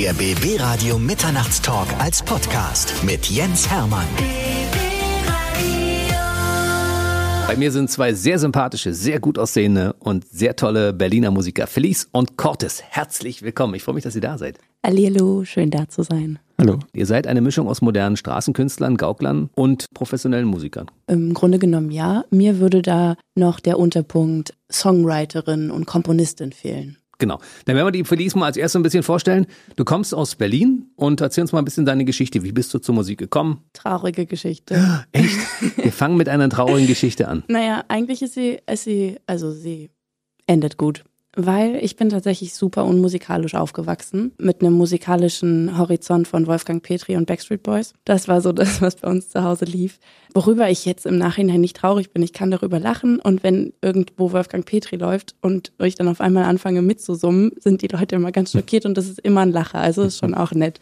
Der BB Radio Mitternachtstalk als Podcast mit Jens Hermann. Bei mir sind zwei sehr sympathische, sehr gut aussehende und sehr tolle Berliner Musiker, Felice und Cortes. Herzlich willkommen. Ich freue mich, dass ihr da seid. Hallihallo, schön da zu sein. Hallo. Ihr seid eine Mischung aus modernen Straßenkünstlern, Gauklern und professionellen Musikern. Im Grunde genommen ja. Mir würde da noch der Unterpunkt Songwriterin und Komponistin fehlen. Genau. Dann werden wir die Felice mal als erstes ein bisschen vorstellen. Du kommst aus Berlin und erzähl uns mal ein bisschen deine Geschichte. Wie bist du zur Musik gekommen? Traurige Geschichte. Echt? Wir fangen mit einer traurigen Geschichte an. Naja, eigentlich ist sie, ist sie, also sie endet gut weil ich bin tatsächlich super unmusikalisch aufgewachsen mit einem musikalischen Horizont von Wolfgang Petri und Backstreet Boys. Das war so das, was bei uns zu Hause lief. Worüber ich jetzt im Nachhinein nicht traurig bin. Ich kann darüber lachen und wenn irgendwo Wolfgang Petri läuft und ich dann auf einmal anfange mitzusummen, sind die Leute immer ganz schockiert und das ist immer ein Lacher. Also ist schon auch nett.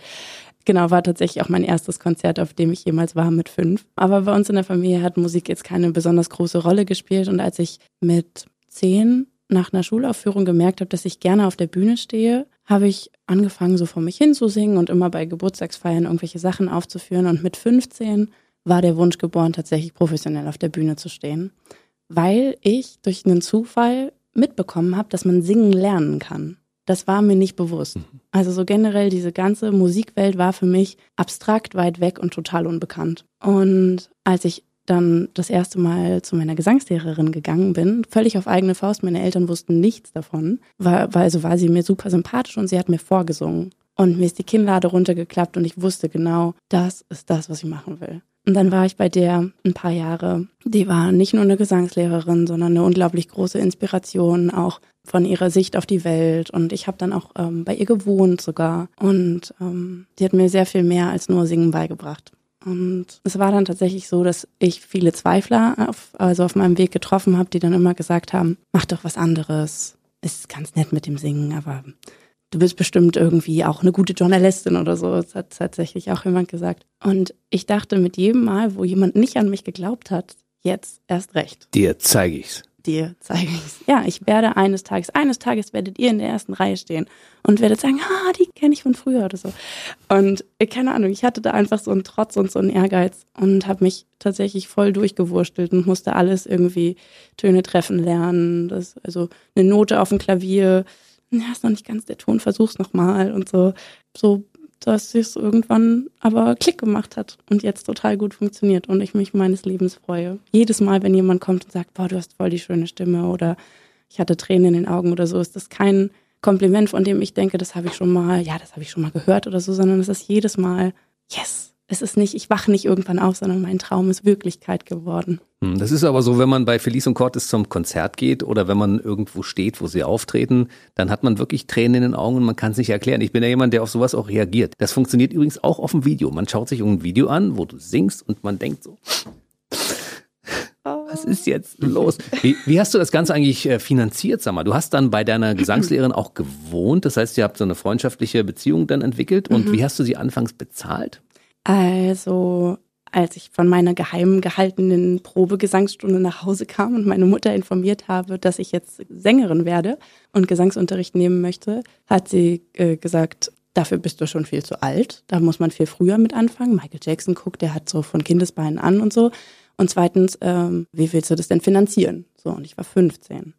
Genau, war tatsächlich auch mein erstes Konzert, auf dem ich jemals war mit fünf. Aber bei uns in der Familie hat Musik jetzt keine besonders große Rolle gespielt und als ich mit zehn nach einer Schulaufführung gemerkt habe, dass ich gerne auf der Bühne stehe, habe ich angefangen, so vor mich hin zu singen und immer bei Geburtstagsfeiern irgendwelche Sachen aufzuführen. Und mit 15 war der Wunsch geboren, tatsächlich professionell auf der Bühne zu stehen, weil ich durch einen Zufall mitbekommen habe, dass man singen lernen kann. Das war mir nicht bewusst. Mhm. Also so generell diese ganze Musikwelt war für mich abstrakt, weit weg und total unbekannt. Und als ich dann das erste Mal zu meiner Gesangslehrerin gegangen bin, völlig auf eigene Faust. Meine Eltern wussten nichts davon, war, war, also war sie mir super sympathisch und sie hat mir vorgesungen. Und mir ist die Kinnlade runtergeklappt und ich wusste genau, das ist das, was ich machen will. Und dann war ich bei der ein paar Jahre. Die war nicht nur eine Gesangslehrerin, sondern eine unglaublich große Inspiration, auch von ihrer Sicht auf die Welt. Und ich habe dann auch ähm, bei ihr gewohnt sogar. Und ähm, die hat mir sehr viel mehr als nur Singen beigebracht. Und es war dann tatsächlich so, dass ich viele Zweifler auf, also auf meinem Weg getroffen habe, die dann immer gesagt haben, mach doch was anderes. Ist ganz nett mit dem Singen, aber du bist bestimmt irgendwie auch eine gute Journalistin oder so. Das hat tatsächlich auch jemand gesagt. Und ich dachte mit jedem Mal, wo jemand nicht an mich geglaubt hat, jetzt erst recht. Dir zeige ich's dir zeige ich. Ja, ich werde eines Tages, eines Tages werdet ihr in der ersten Reihe stehen und werdet sagen, ah, die kenne ich von früher oder so. Und äh, keine Ahnung, ich hatte da einfach so einen Trotz und so einen Ehrgeiz und habe mich tatsächlich voll durchgewurstelt und musste alles irgendwie Töne treffen lernen. Das, also eine Note auf dem Klavier, ja, ist noch nicht ganz der Ton, versuch's nochmal und so. So dass es irgendwann aber Klick gemacht hat und jetzt total gut funktioniert und ich mich meines Lebens freue. Jedes Mal, wenn jemand kommt und sagt, boah, du hast voll die schöne Stimme oder ich hatte Tränen in den Augen oder so, ist das kein Kompliment, von dem ich denke, das habe ich schon mal, ja, das habe ich schon mal gehört oder so, sondern es ist jedes Mal, yes, es ist nicht, ich wache nicht irgendwann auf, sondern mein Traum ist Wirklichkeit geworden. Hm, das ist aber so, wenn man bei Felice und Cortes zum Konzert geht oder wenn man irgendwo steht, wo sie auftreten, dann hat man wirklich Tränen in den Augen und man kann es nicht erklären. Ich bin ja jemand, der auf sowas auch reagiert. Das funktioniert übrigens auch auf dem Video. Man schaut sich ein Video an, wo du singst und man denkt so, was ist jetzt los? Wie, wie, hast du das Ganze eigentlich äh, finanziert, sag mal? Du hast dann bei deiner Gesangslehrerin auch gewohnt, das heißt, ihr habt so eine freundschaftliche Beziehung dann entwickelt und mhm. wie hast du sie anfangs bezahlt? Also, als ich von meiner geheim gehaltenen Probegesangsstunde nach Hause kam und meine Mutter informiert habe, dass ich jetzt Sängerin werde und Gesangsunterricht nehmen möchte, hat sie äh, gesagt, dafür bist du schon viel zu alt. Da muss man viel früher mit anfangen. Michael Jackson guckt, der hat so von Kindesbeinen an und so. Und zweitens, ähm, wie willst du das denn finanzieren? So, und ich war 15.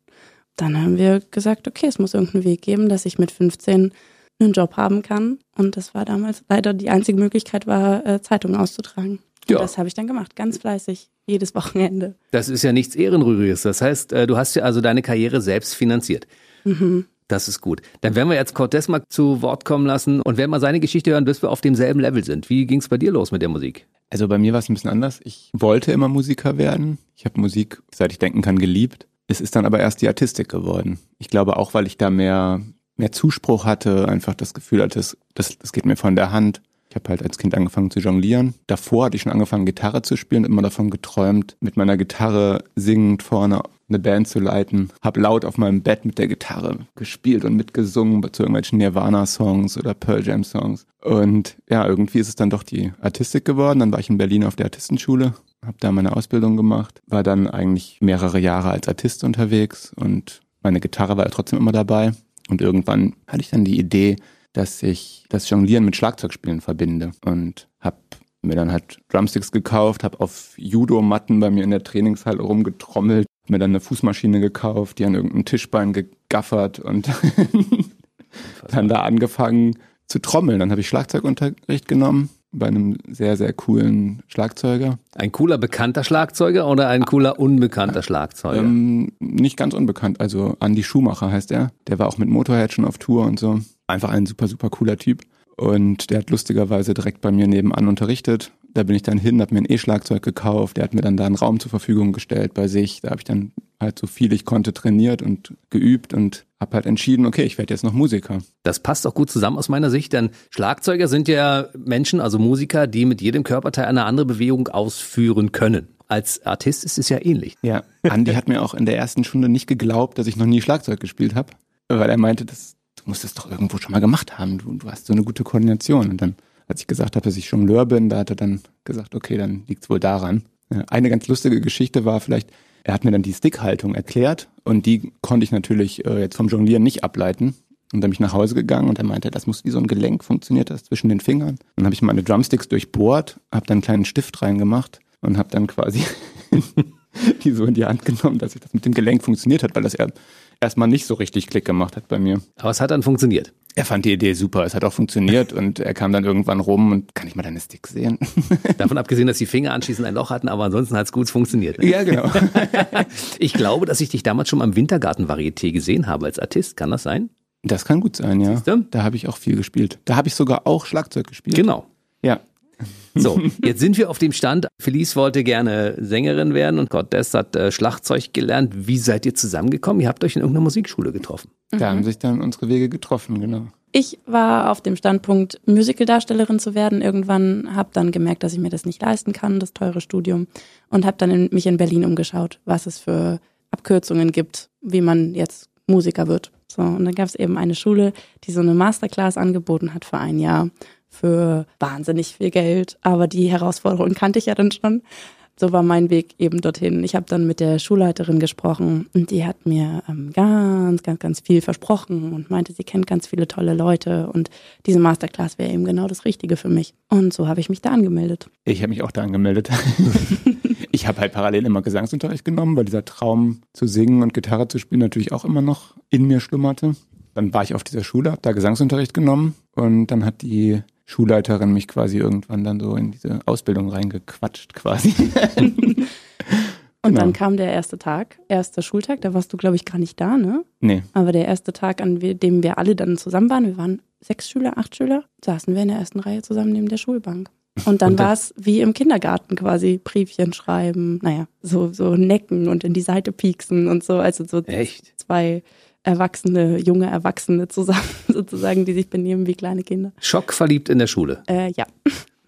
Dann haben wir gesagt, okay, es muss irgendeinen Weg geben, dass ich mit 15 einen Job haben kann. Und das war damals leider die einzige Möglichkeit, war äh, Zeitungen auszutragen. Ja. das habe ich dann gemacht, ganz fleißig, jedes Wochenende. Das ist ja nichts Ehrenrühriges. Das heißt, äh, du hast ja also deine Karriere selbst finanziert. Mhm. Das ist gut. Dann werden wir jetzt Cortez mal zu Wort kommen lassen und werden mal seine Geschichte hören, bis wir auf demselben Level sind. Wie ging es bei dir los mit der Musik? Also bei mir war es ein bisschen anders. Ich wollte immer Musiker werden. Ich habe Musik, seit ich denken kann, geliebt. Es ist dann aber erst die Artistik geworden. Ich glaube auch, weil ich da mehr mehr Zuspruch hatte, einfach das Gefühl hatte, das, das, das geht mir von der Hand. Ich habe halt als Kind angefangen zu jonglieren. Davor hatte ich schon angefangen, Gitarre zu spielen, immer davon geträumt, mit meiner Gitarre singend vorne eine Band zu leiten. Hab laut auf meinem Bett mit der Gitarre gespielt und mitgesungen zu irgendwelchen Nirvana-Songs oder Pearl Jam-Songs. Und ja, irgendwie ist es dann doch die Artistik geworden. Dann war ich in Berlin auf der Artistenschule, habe da meine Ausbildung gemacht, war dann eigentlich mehrere Jahre als Artist unterwegs und meine Gitarre war ja trotzdem immer dabei. Und irgendwann hatte ich dann die Idee, dass ich das Jonglieren mit Schlagzeugspielen verbinde und habe mir dann halt Drumsticks gekauft, habe auf Judo-Matten bei mir in der Trainingshalle rumgetrommelt, mir dann eine Fußmaschine gekauft, die an irgendeinem Tischbein gegaffert und dann da angefangen zu trommeln. Dann habe ich Schlagzeugunterricht genommen bei einem sehr, sehr coolen Schlagzeuger. Ein cooler bekannter Schlagzeuger oder ein cooler unbekannter Schlagzeuger? Ähm, nicht ganz unbekannt, also Andy Schumacher heißt er. Der war auch mit Motorhead schon auf Tour und so. Einfach ein super, super cooler Typ. Und der hat lustigerweise direkt bei mir nebenan unterrichtet. Da bin ich dann hin, habe mir ein E-Schlagzeug gekauft. Der hat mir dann da einen Raum zur Verfügung gestellt bei sich. Da habe ich dann halt so viel ich konnte trainiert und geübt und habe halt entschieden, okay, ich werde jetzt noch Musiker. Das passt auch gut zusammen aus meiner Sicht, denn Schlagzeuger sind ja Menschen, also Musiker, die mit jedem Körperteil eine andere Bewegung ausführen können. Als Artist ist es ja ähnlich. Ja, Andi hat mir auch in der ersten Stunde nicht geglaubt, dass ich noch nie Schlagzeug gespielt habe, weil er meinte, das, du musst das doch irgendwo schon mal gemacht haben. Du, du hast so eine gute Koordination. Und dann, als ich gesagt habe, dass ich Jongleur bin, da hat er dann gesagt, okay, dann liegt's wohl daran. Eine ganz lustige Geschichte war vielleicht, er hat mir dann die Stickhaltung erklärt und die konnte ich natürlich äh, jetzt vom Jonglieren nicht ableiten. Und dann bin ich nach Hause gegangen und er meinte, das muss wie so ein Gelenk, funktioniert das zwischen den Fingern. Dann habe ich meine Drumsticks durchbohrt, habe dann einen kleinen Stift reingemacht und habe dann quasi die so in die Hand genommen, dass ich das mit dem Gelenk funktioniert hat, weil das ja erstmal nicht so richtig Klick gemacht hat bei mir. Aber es hat dann funktioniert. Er fand die Idee super, es hat auch funktioniert und er kam dann irgendwann rum und kann ich mal deine Sticks sehen? Davon abgesehen, dass die Finger anschließend ein Loch hatten, aber ansonsten hat es gut funktioniert. Ja, genau. ich glaube, dass ich dich damals schon am Wintergarten-Varieté gesehen habe als Artist. Kann das sein? Das kann gut sein, ja. Siehste? Da habe ich auch viel gespielt. Da habe ich sogar auch Schlagzeug gespielt. Genau. Ja. So, jetzt sind wir auf dem Stand. Felice wollte gerne Sängerin werden und Cortez hat äh, Schlagzeug gelernt. Wie seid ihr zusammengekommen? Ihr habt euch in irgendeiner Musikschule getroffen. Da haben sich dann unsere Wege getroffen, genau. Ich war auf dem Standpunkt, Musicaldarstellerin zu werden. Irgendwann habe dann gemerkt, dass ich mir das nicht leisten kann, das teure Studium. Und habe dann in, mich in Berlin umgeschaut, was es für Abkürzungen gibt, wie man jetzt Musiker wird. So, und dann gab es eben eine Schule, die so eine Masterclass angeboten hat für ein Jahr für wahnsinnig viel Geld. Aber die Herausforderung kannte ich ja dann schon. So war mein Weg eben dorthin. Ich habe dann mit der Schulleiterin gesprochen und die hat mir ähm, ganz, ganz, ganz viel versprochen und meinte, sie kennt ganz viele tolle Leute und diese Masterclass wäre eben genau das Richtige für mich. Und so habe ich mich da angemeldet. Ich habe mich auch da angemeldet. ich habe halt parallel immer Gesangsunterricht genommen, weil dieser Traum zu singen und Gitarre zu spielen natürlich auch immer noch in mir schlummerte. Dann war ich auf dieser Schule, habe da Gesangsunterricht genommen und dann hat die Schulleiterin mich quasi irgendwann dann so in diese Ausbildung reingequatscht quasi. Und Genau. dann kam der erste Tag, erster Schultag, da warst du, glaube ich, gar nicht da, ne? nee, Aber der erste Tag, an dem wir alle dann zusammen waren, wir waren sechs Schüler, acht Schüler, saßen wir in der ersten Reihe zusammen neben der Schulbank. Und dann Und dann- war es wie im Kindergarten quasi, Briefchen schreiben, naja, so, so necken und in die Seite pieksen und so. Also so Echt? zwei Erwachsene, junge Erwachsene zusammen sozusagen, die sich benehmen wie kleine Kinder. Schockverliebt in der Schule. Äh, ja.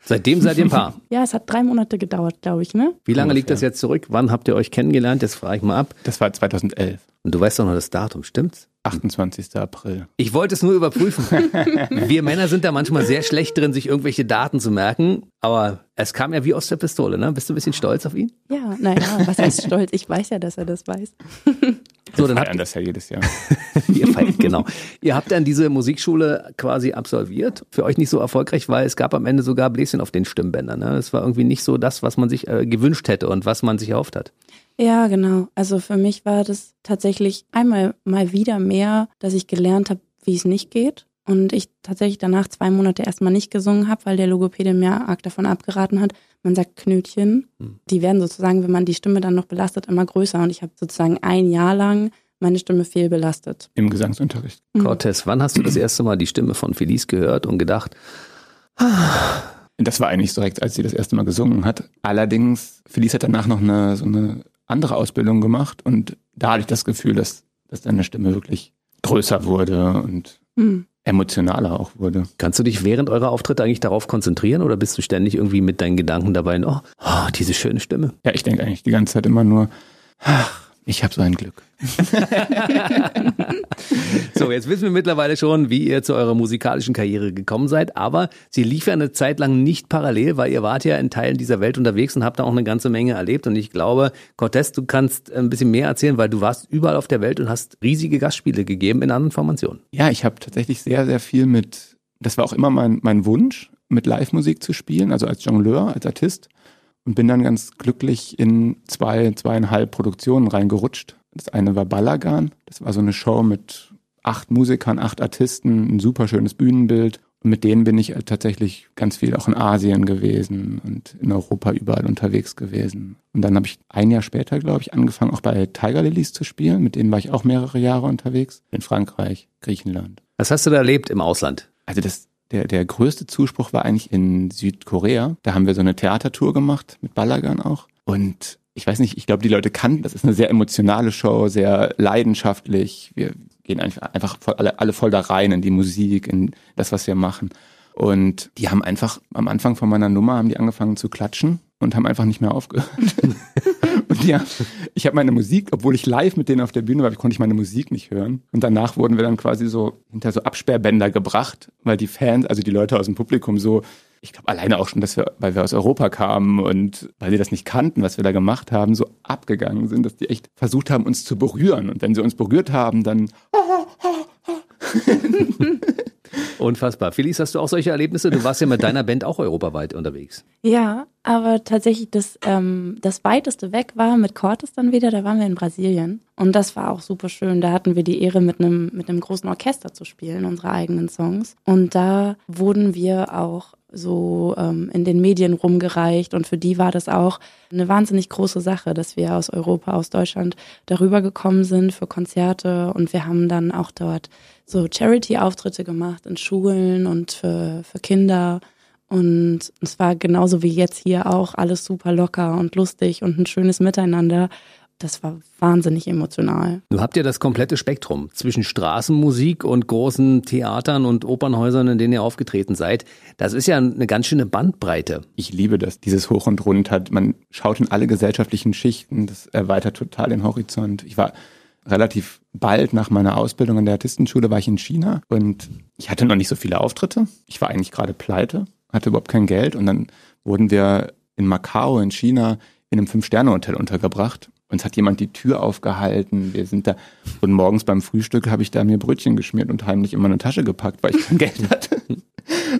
Seitdem seid ihr ein Paar. Ja, es hat drei Monate gedauert, glaube ich, ne? Wie lange liegt das jetzt zurück? Wann habt ihr euch kennengelernt? Jetzt frage ich mal ab. das war 2011, Und du weißt doch noch das Datum, stimmt's? 28. April. Ich wollte es nur überprüfen. Wir Männer sind da manchmal sehr schlecht drin, sich irgendwelche Daten zu merken. Aber es kam ja wie aus der Pistole, ne? Bist du ein bisschen stolz auf ihn? Ja, naja, was heißt stolz? Ich weiß ja, dass er das weiß. So, dann habt feiern das ja jedes Jahr. ihr feiert, genau. Ihr habt dann diese Musikschule quasi absolviert. Für euch nicht so erfolgreich, weil es gab am Ende sogar Bläschen auf den Stimmbändern. Ne? Das war irgendwie nicht so das, was man sich äh, gewünscht hätte und was man sich erhofft hat. Ja, genau. Also für mich war das tatsächlich einmal mal wieder mehr, dass ich gelernt habe, wie es nicht geht. Und ich tatsächlich danach zwei Monate erstmal nicht gesungen habe, weil der Logopäde mir arg davon abgeraten hat. Man sagt Knötchen. Die werden sozusagen, wenn man die Stimme dann noch belastet, immer größer. Und ich habe sozusagen ein Jahr lang meine Stimme fehlbelastet. Im Gesangsunterricht. Cortez, wann hast du das erste Mal die Stimme von Felice gehört und gedacht, Das war eigentlich direkt, als sie das erste Mal gesungen hat. Allerdings, Felice hat danach noch eine, so eine andere Ausbildung gemacht und da hatte ich das Gefühl, dass, dass deine Stimme wirklich größer wurde und Hm. Emotionaler auch wurde. kannst du dich während eurer Auftritte eigentlich darauf konzentrieren oder bist du ständig irgendwie mit deinen Gedanken dabei, oh, oh diese schöne Stimme? Ja, ich denke eigentlich die ganze Zeit immer nur, ach, ich habe so ein Glück. So, jetzt wissen wir mittlerweile schon, wie ihr zu eurer musikalischen Karriere gekommen seid, aber sie lief ja eine Zeit lang nicht parallel, weil ihr wart ja in Teilen dieser Welt unterwegs und habt da auch eine ganze Menge erlebt und ich glaube, Cortez, du kannst ein bisschen mehr erzählen, weil du warst überall auf der Welt und hast riesige Gastspiele gegeben in anderen Formationen. Ja, ich habe tatsächlich sehr, sehr viel mit das war auch immer mein, mein Wunsch, mit Live-Musik zu spielen, also als Jongleur, als Artist. Und bin dann ganz glücklich in zwei, zweieinhalb Produktionen reingerutscht. Das eine war Balagan. Das war so eine Show mit acht Musikern, acht Artisten, ein super schönes Bühnenbild. Und mit denen bin ich tatsächlich ganz viel auch in Asien gewesen und in Europa überall unterwegs gewesen. Und dann habe ich ein Jahr später, glaube ich, angefangen, auch bei Tiger Lilies zu spielen. Mit denen war ich auch mehrere Jahre unterwegs. In Frankreich, Griechenland. Was hast du da erlebt im Ausland? Also das, der, der größte Zuspruch war eigentlich in Südkorea. Da haben wir so eine Theatertour gemacht, mit Balagan auch. Und ich weiß nicht, ich glaube, die Leute kannten, das ist eine sehr emotionale Show, sehr leidenschaftlich. Wir gehen einfach voll, alle, alle voll da rein in die Musik, in das, was wir machen. Und die haben einfach am Anfang von meiner Nummer haben die angefangen zu klatschen und haben einfach nicht mehr aufgehört. und ja, ich habe meine Musik, obwohl ich live mit denen auf der Bühne war, konnte ich meine Musik nicht hören. Und danach wurden wir dann quasi so hinter so Absperrbänder gebracht, weil die Fans, also die Leute aus dem Publikum so ich glaube alleine auch schon, dass wir, weil wir aus Europa kamen und weil sie das nicht kannten, was wir da gemacht haben, so abgegangen sind, dass die echt versucht haben, uns zu berühren. Und wenn sie uns berührt haben, dann Unfassbar. Felice, hast du auch solche Erlebnisse? Du warst ja mit deiner Band auch europaweit unterwegs. Ja, aber tatsächlich das, ähm, das weiteste weg war mit Cortes dann wieder, da waren wir in Brasilien. Und das war auch super schön. Da hatten wir die Ehre, mit einem, mit großen Orchester zu spielen, unsere eigenen Songs. Und da wurden wir auch so ähm, in den Medien rumgereicht und für die war das auch eine wahnsinnig große Sache, dass wir aus Europa, aus Deutschland darüber gekommen sind für Konzerte und wir haben dann auch dort so Charity-Auftritte gemacht in Schulen und für, für Kinder und es war genauso wie jetzt hier auch alles super locker und lustig und ein schönes Miteinander das war wahnsinnig emotional. Du habt ja das komplette Spektrum zwischen Straßenmusik und großen Theatern und Opernhäusern, in denen ihr aufgetreten seid. Das ist ja eine ganz schöne Bandbreite. Ich liebe das, dieses Hoch und Runter. Man schaut in alle gesellschaftlichen Schichten. Das erweitert total den Horizont. Ich war relativ bald nach meiner Ausbildung in der Artistenschule war ich in China und ich hatte noch nicht so viele Auftritte. Ich war eigentlich gerade pleite, hatte überhaupt kein Geld und dann wurden wir in Macau in China in einem Fünf-Sterne-Hotel untergebracht uns hat jemand die Tür aufgehalten. Wir sind da und morgens beim Frühstück habe ich da mir Brötchen geschmiert und heimlich in meine Tasche gepackt, weil ich kein Geld hatte.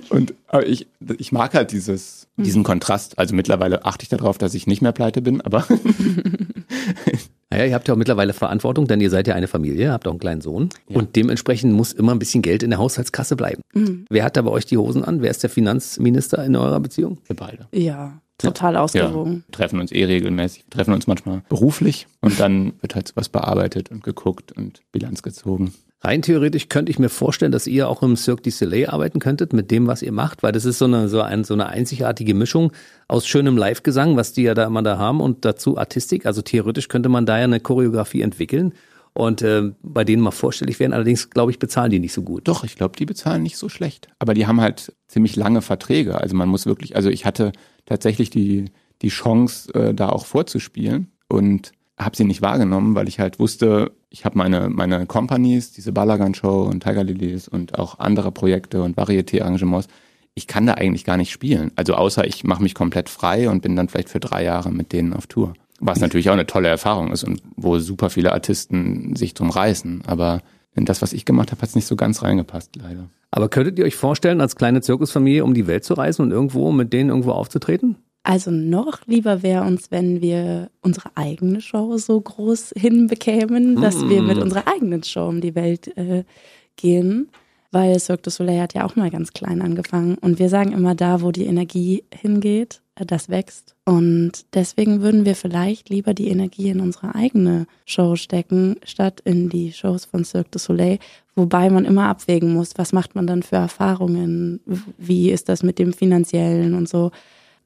Und aber ich, ich mag halt dieses, diesen Kontrast. Also mittlerweile achte ich darauf, dass ich nicht mehr pleite bin, aber. Naja, ihr habt ja auch mittlerweile Verantwortung, denn ihr seid ja eine Familie, habt auch einen kleinen Sohn. Ja. Und dementsprechend muss immer ein bisschen Geld in der Haushaltskasse bleiben. Mhm. Wer hat da bei euch die Hosen an? Wer ist der Finanzminister in eurer Beziehung? Wir beide. Ja. Total ausgewogen. Ja, treffen uns eh regelmäßig. Treffen uns manchmal beruflich und dann wird halt sowas bearbeitet und geguckt und Bilanz gezogen. Rein theoretisch könnte ich mir vorstellen, dass ihr auch im Cirque du Soleil arbeiten könntet mit dem, was ihr macht, weil das ist so eine, so, ein, so eine einzigartige Mischung aus schönem Live-Gesang, was die ja da immer da haben, und dazu Artistik. Also theoretisch könnte man da ja eine Choreografie entwickeln und äh, bei denen mal vorstellig werden. Allerdings, glaube ich, bezahlen die nicht so gut. Doch, ich glaube, die bezahlen nicht so schlecht. Aber die haben halt ziemlich lange Verträge. Also man muss wirklich, also ich hatte tatsächlich die, die Chance, äh, da auch vorzuspielen und habe sie nicht wahrgenommen, weil ich halt wusste, ich habe meine, meine Companies, diese Balagan Show und Tiger Lilies und auch andere Projekte und Varieté-Arrangements. Ich kann da eigentlich gar nicht spielen. Also außer ich mache mich komplett frei und bin dann vielleicht für drei Jahre mit denen auf Tour. Was natürlich auch eine tolle Erfahrung ist und wo super viele Artisten sich drum reißen. Aber in das, was ich gemacht habe, hat es nicht so ganz reingepasst, leider. Aber könntet ihr euch vorstellen, als kleine Zirkusfamilie um die Welt zu reisen und irgendwo mit denen irgendwo aufzutreten? Also noch lieber wäre uns, wenn wir unsere eigene Show so groß hinbekämen, dass mm. wir mit unserer eigenen Show um die Welt äh, gehen. Weil Cirque du Soleil hat ja auch mal ganz klein angefangen. Und wir sagen immer, da, wo die Energie hingeht, äh, das wächst. Und deswegen würden wir vielleicht lieber die Energie in unsere eigene Show stecken, statt in die Shows von Cirque du Soleil. Wobei man immer abwägen muss, was macht man dann für Erfahrungen, wie ist das mit dem finanziellen und so.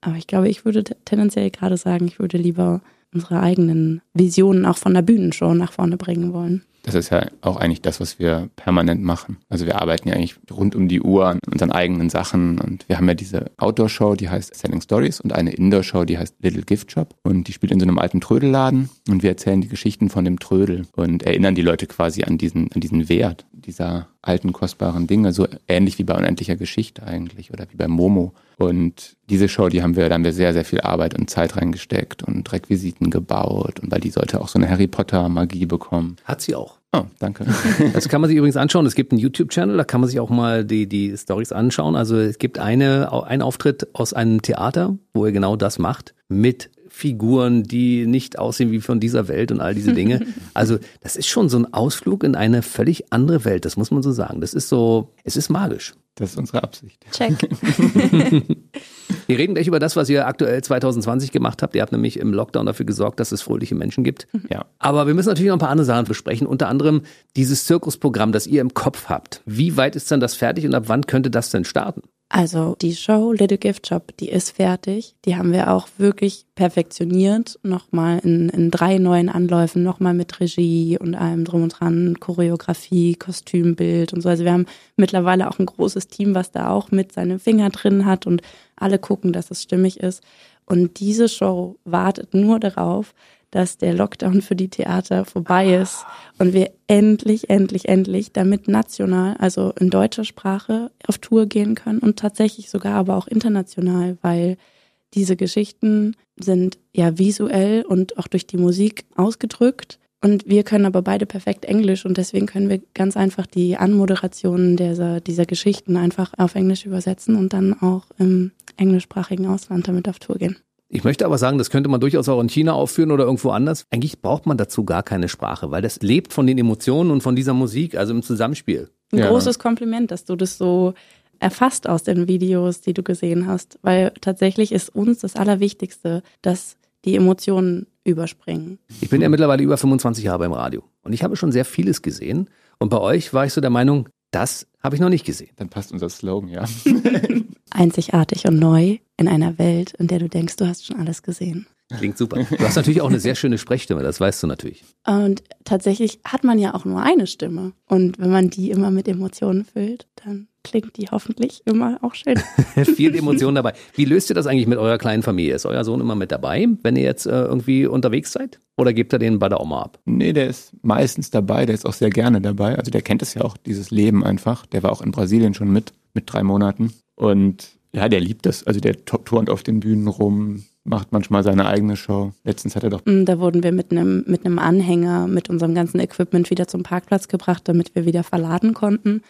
Aber ich glaube, ich würde tendenziell gerade sagen, ich würde lieber unsere eigenen Visionen auch von der Bühnenshow nach vorne bringen wollen. Das ist ja auch eigentlich das, was wir permanent machen. Also wir arbeiten ja eigentlich rund um die Uhr an unseren eigenen Sachen und wir haben ja diese Outdoor-Show, die heißt Selling Stories und eine Indoor-Show, die heißt Little Gift Shop und die spielt in so einem alten Trödelladen und wir erzählen die Geschichten von dem Trödel und erinnern die Leute quasi an diesen, an diesen Wert dieser alten, kostbaren Dinge, so ähnlich wie bei unendlicher Geschichte eigentlich oder wie bei Momo. Und diese Show, die haben wir, da haben wir sehr, sehr viel Arbeit und Zeit reingesteckt und Requisiten gebaut und weil die sollte auch so eine Harry Potter Magie bekommen. Hat sie auch. Oh, danke. Das kann man sich übrigens anschauen. Es gibt einen YouTube-Channel, da kann man sich auch mal die, die Stories anschauen. Also es gibt eine, einen Auftritt aus einem Theater, wo er genau das macht, mit Figuren, die nicht aussehen wie von dieser Welt und all diese Dinge. Also das ist schon so ein Ausflug in eine völlig andere Welt, das muss man so sagen. Das ist so, es ist magisch. Das ist unsere Absicht. Check. Wir reden gleich über das, was ihr aktuell 2020 gemacht habt. Ihr habt nämlich im Lockdown dafür gesorgt, dass es fröhliche Menschen gibt. Ja. Aber wir müssen natürlich noch ein paar andere Sachen besprechen. Unter anderem dieses Zirkusprogramm, das ihr im Kopf habt. Wie weit ist dann das fertig und ab wann könnte das denn starten? Also die Show Little Gift Shop, die ist fertig. Die haben wir auch wirklich perfektioniert. Nochmal in, in drei neuen Anläufen, nochmal mit Regie und allem drum und dran, Choreografie, Kostümbild und so. Also wir haben mittlerweile auch ein großes Team, was da auch mit seinem Finger drin hat und alle gucken, dass es stimmig ist. Und diese Show wartet nur darauf, dass der Lockdown für die Theater vorbei ist und wir endlich, endlich, endlich damit national, also in deutscher Sprache auf Tour gehen können und tatsächlich sogar aber auch international, weil diese Geschichten sind ja visuell und auch durch die Musik ausgedrückt. Und wir können aber beide perfekt Englisch und deswegen können wir ganz einfach die Anmoderationen dieser, dieser Geschichten einfach auf Englisch übersetzen und dann auch im englischsprachigen Ausland damit auf Tour gehen. Ich möchte aber sagen, das könnte man durchaus auch in China aufführen oder irgendwo anders. Eigentlich braucht man dazu gar keine Sprache, weil das lebt von den Emotionen und von dieser Musik, also im Zusammenspiel. Ein Ja. großes Kompliment, dass du das so erfasst aus den Videos, die du gesehen hast, weil tatsächlich ist uns das Allerwichtigste, dass die Emotionen überspringen. Ich bin ja mittlerweile über 25 Jahre beim Radio und ich habe schon sehr vieles gesehen. Und bei euch war ich so der Meinung, das habe ich noch nicht gesehen. Dann passt unser Slogan, ja. Einzigartig und neu in einer Welt, in der du denkst, du hast schon alles gesehen. Klingt super. Du hast natürlich auch eine sehr schöne Sprechstimme, das weißt du natürlich. Und tatsächlich hat man ja auch nur eine Stimme. Und wenn man die immer mit Emotionen füllt, dann klingt die hoffentlich immer auch schön. Viel Emotionen dabei. Wie löst ihr das eigentlich mit eurer kleinen Familie? Ist euer Sohn immer mit dabei, wenn ihr jetzt äh, irgendwie unterwegs seid? Oder gebt ihr den bei der Oma ab? Nee, der ist meistens dabei, der ist auch sehr gerne dabei. Also der kennt es ja auch, dieses Leben einfach. Der war auch in Brasilien schon mit, mit drei Monaten. Und ja, der liebt das. Also der turnt auf den Bühnen rum, macht manchmal seine eigene Show. Letztens hat er doch Mm, Da wurden wir mit einem mit einem Anhänger, mit unserem ganzen Equipment wieder zum Parkplatz gebracht, damit wir wieder verladen konnten.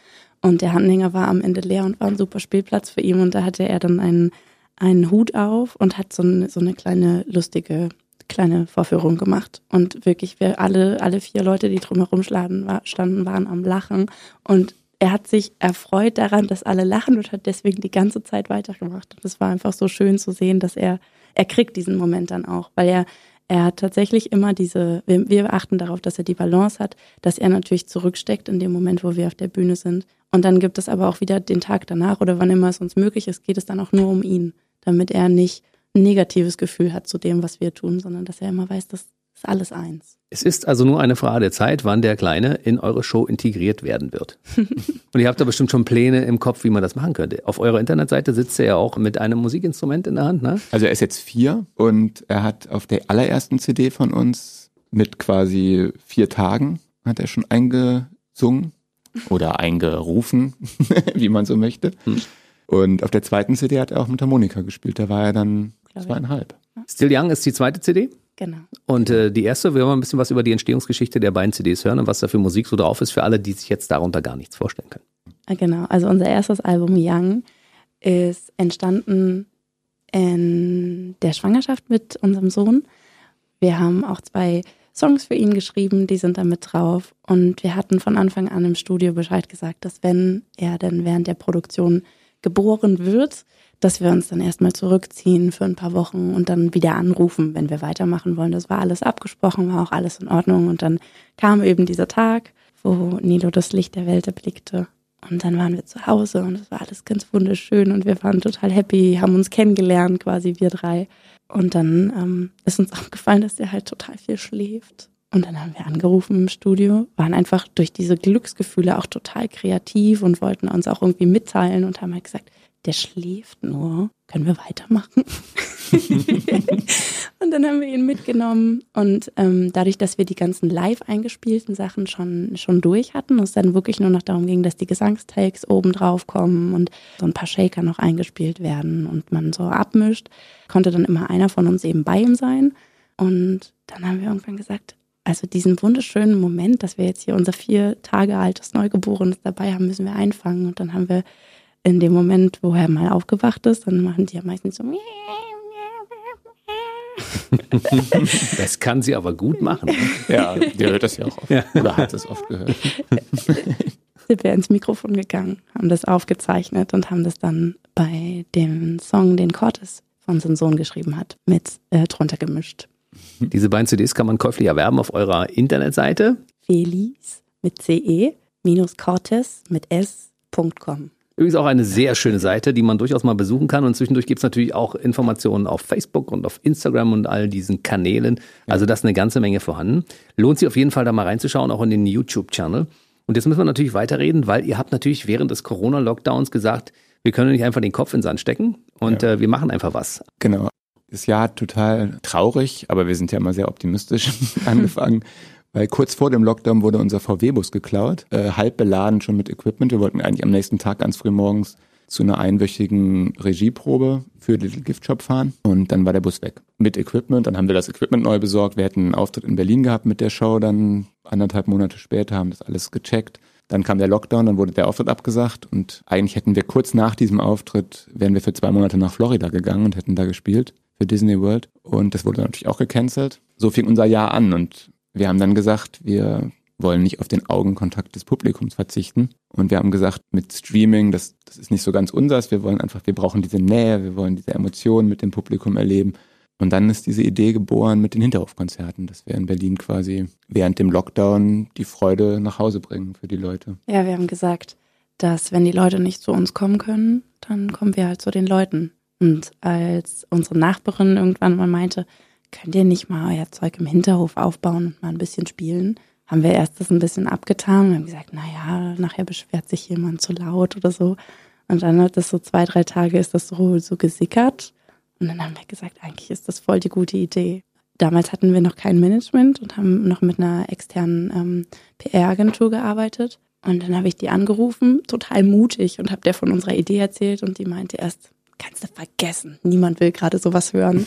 Und der Anhänger war am Ende leer und war ein super Spielplatz für ihn. Und da hatte er dann einen, einen Hut auf und hat so eine, so eine kleine lustige kleine Vorführung gemacht. Und wirklich, wir alle, alle vier Leute, die drumherum standen, waren am Lachen. Und er hat sich erfreut daran, dass alle lachen und hat deswegen die ganze Zeit weitergemacht. Und es war einfach so schön zu sehen, dass er, er kriegt diesen Moment dann auch, weil er, er hat tatsächlich immer diese, wir, wir achten darauf, dass er die Balance hat, dass er natürlich zurücksteckt in dem Moment, wo wir auf der Bühne sind. Und dann gibt es aber auch wieder den Tag danach oder wann immer es uns möglich ist, geht es dann auch nur um ihn, damit er nicht ein negatives Gefühl hat zu dem, was wir tun, sondern dass er immer weiß, das ist alles eins. Es ist also nur eine Frage der Zeit, wann der Kleine in eure Show integriert werden wird. Und ihr habt da bestimmt schon Pläne im Kopf, wie man das machen könnte. Auf eurer Internetseite sitzt er ja auch mit einem Musikinstrument in der Hand, ne? Also er ist jetzt vier und er hat auf der allerersten CD von uns mit quasi vier Tagen hat er schon eingesungen oder eingerufen, wie man so möchte. Hm. Und auf der zweiten CD hat er auch mit Harmonika gespielt. Da war er dann Glaub ich. zweieinhalb. Still Young ist die zweite CD. Genau. Und äh, die erste, wir wollen ein bisschen was über die Entstehungsgeschichte der beiden CDs hören und was da für Musik so drauf ist, für alle, die sich jetzt darunter gar nichts vorstellen können. Ah, Genau, also unser erstes Album Young ist entstanden in der Schwangerschaft mit unserem Sohn. Wir haben auch zwei Songs für ihn geschrieben, die sind da mit drauf. Und wir hatten von Anfang an im Studio Bescheid gesagt, dass wenn er dann während der Produktion geboren wird, dass wir uns dann erstmal zurückziehen für ein paar Wochen und dann wieder anrufen, wenn wir weitermachen wollen. Das war alles abgesprochen, war auch alles in Ordnung. Und dann kam eben dieser Tag, wo Nilo das Licht der Welt erblickte. Und dann waren wir zu Hause und es war alles ganz wunderschön und wir waren total happy, haben uns kennengelernt, quasi wir drei. Und dann ähm, ist uns aufgefallen, dass der halt total viel schläft. Und dann haben wir angerufen im Studio, waren einfach durch diese Glücksgefühle auch total kreativ und wollten uns auch irgendwie mitteilen und haben halt gesagt, der schläft nur, können wir weitermachen? und dann haben wir ihn mitgenommen und ähm, dadurch, dass wir die ganzen live eingespielten Sachen schon, schon durch hatten und es dann wirklich nur noch darum ging, dass die Gesangstakes oben drauf kommen und so ein paar Shaker noch eingespielt werden und man so abmischt, konnte dann immer einer von uns eben bei ihm sein. Und dann haben wir irgendwann gesagt, also diesen wunderschönen Moment, dass wir jetzt hier unser vier Tage altes Neugeborenes dabei haben, müssen wir einfangen. Und dann haben wir in dem Moment, wo er mal aufgewacht ist, dann machen die ja meistens so. das kann sie aber gut machen. Ja, der hört das ja auch oft. Ja. Oder hat es oft gehört. Sind wir ins Mikrofon gegangen, haben das aufgezeichnet und haben das dann bei dem Song, den Cortes von seinem Sohn geschrieben hat, mit äh, drunter gemischt. Diese beiden CDs kann man käuflich erwerben auf eurer Internetseite. Felis mit CE minus Cortes mit S.com. Übrigens auch eine sehr schöne Seite, die man durchaus mal besuchen kann. Und zwischendurch gibt es natürlich auch Informationen auf Facebook und auf Instagram und all diesen Kanälen. Also da ist eine ganze Menge vorhanden. Lohnt sich auf jeden Fall da mal reinzuschauen, auch in den YouTube-Channel. Und jetzt müssen wir natürlich weiterreden, weil ihr habt natürlich während des Corona-Lockdowns gesagt, wir können nicht einfach den Kopf in den Sand stecken und ja. äh, wir machen einfach was. Genau. Das Jahr hat total traurig, aber wir sind ja immer sehr optimistisch angefangen. Weil kurz vor dem Lockdown wurde unser VW-Bus geklaut, äh, halb beladen schon mit Equipment. Wir wollten eigentlich am nächsten Tag ganz früh morgens zu einer einwöchigen Regieprobe für Little Gift Shop fahren und dann war der Bus weg mit Equipment. Dann haben wir das Equipment neu besorgt. Wir hätten einen Auftritt in Berlin gehabt mit der Show. Dann anderthalb Monate später haben das alles gecheckt. Dann kam der Lockdown, dann wurde der Auftritt abgesagt und eigentlich hätten wir kurz nach diesem Auftritt wären wir für zwei Monate nach Florida gegangen und hätten da gespielt für Disney World und das wurde natürlich auch gecancelt. So fing unser Jahr an und wir haben dann gesagt, wir wollen nicht auf den Augenkontakt des Publikums verzichten. Und wir haben gesagt, mit Streaming, das, das ist nicht so ganz unseres. Wir wollen einfach, wir brauchen diese Nähe, wir wollen diese Emotionen mit dem Publikum erleben. Und dann ist diese Idee geboren mit den Hinterhofkonzerten, dass wir in Berlin quasi während dem Lockdown die Freude nach Hause bringen für die Leute. Ja, wir haben gesagt, dass wenn die Leute nicht zu uns kommen können, dann kommen wir halt zu den Leuten. Und als unsere Nachbarin irgendwann mal meinte, könnt ihr nicht mal euer Zeug im Hinterhof aufbauen und mal ein bisschen spielen? Haben wir erst das ein bisschen abgetan und haben gesagt, naja, nachher beschwert sich jemand zu laut oder so. Und dann hat das so zwei, drei Tage ist das so, so gesickert. Und dann haben wir gesagt, eigentlich ist das voll die gute Idee. Damals hatten wir noch kein Management und haben noch mit einer externen ähm, PR-Agentur gearbeitet. Und dann habe ich die angerufen, total mutig, und habe der von unserer Idee erzählt. Und die meinte erst, kannst du vergessen, niemand will gerade sowas hören.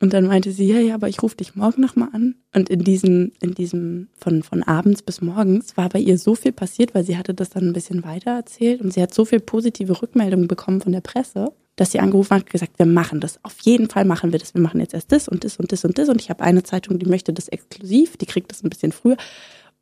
Und dann meinte sie, ja, ja, aber ich rufe dich morgen nochmal an. Und in diesem, in diesem, von, von abends bis morgens war bei ihr so viel passiert, weil sie hatte das dann ein bisschen weiter erzählt und sie hat so viel positive Rückmeldungen bekommen von der Presse, dass sie angerufen hat und gesagt, wir machen das. Auf jeden Fall machen wir das. Wir machen jetzt erst das und das und das und das. Und ich habe eine Zeitung, die möchte das exklusiv, die kriegt das ein bisschen früher.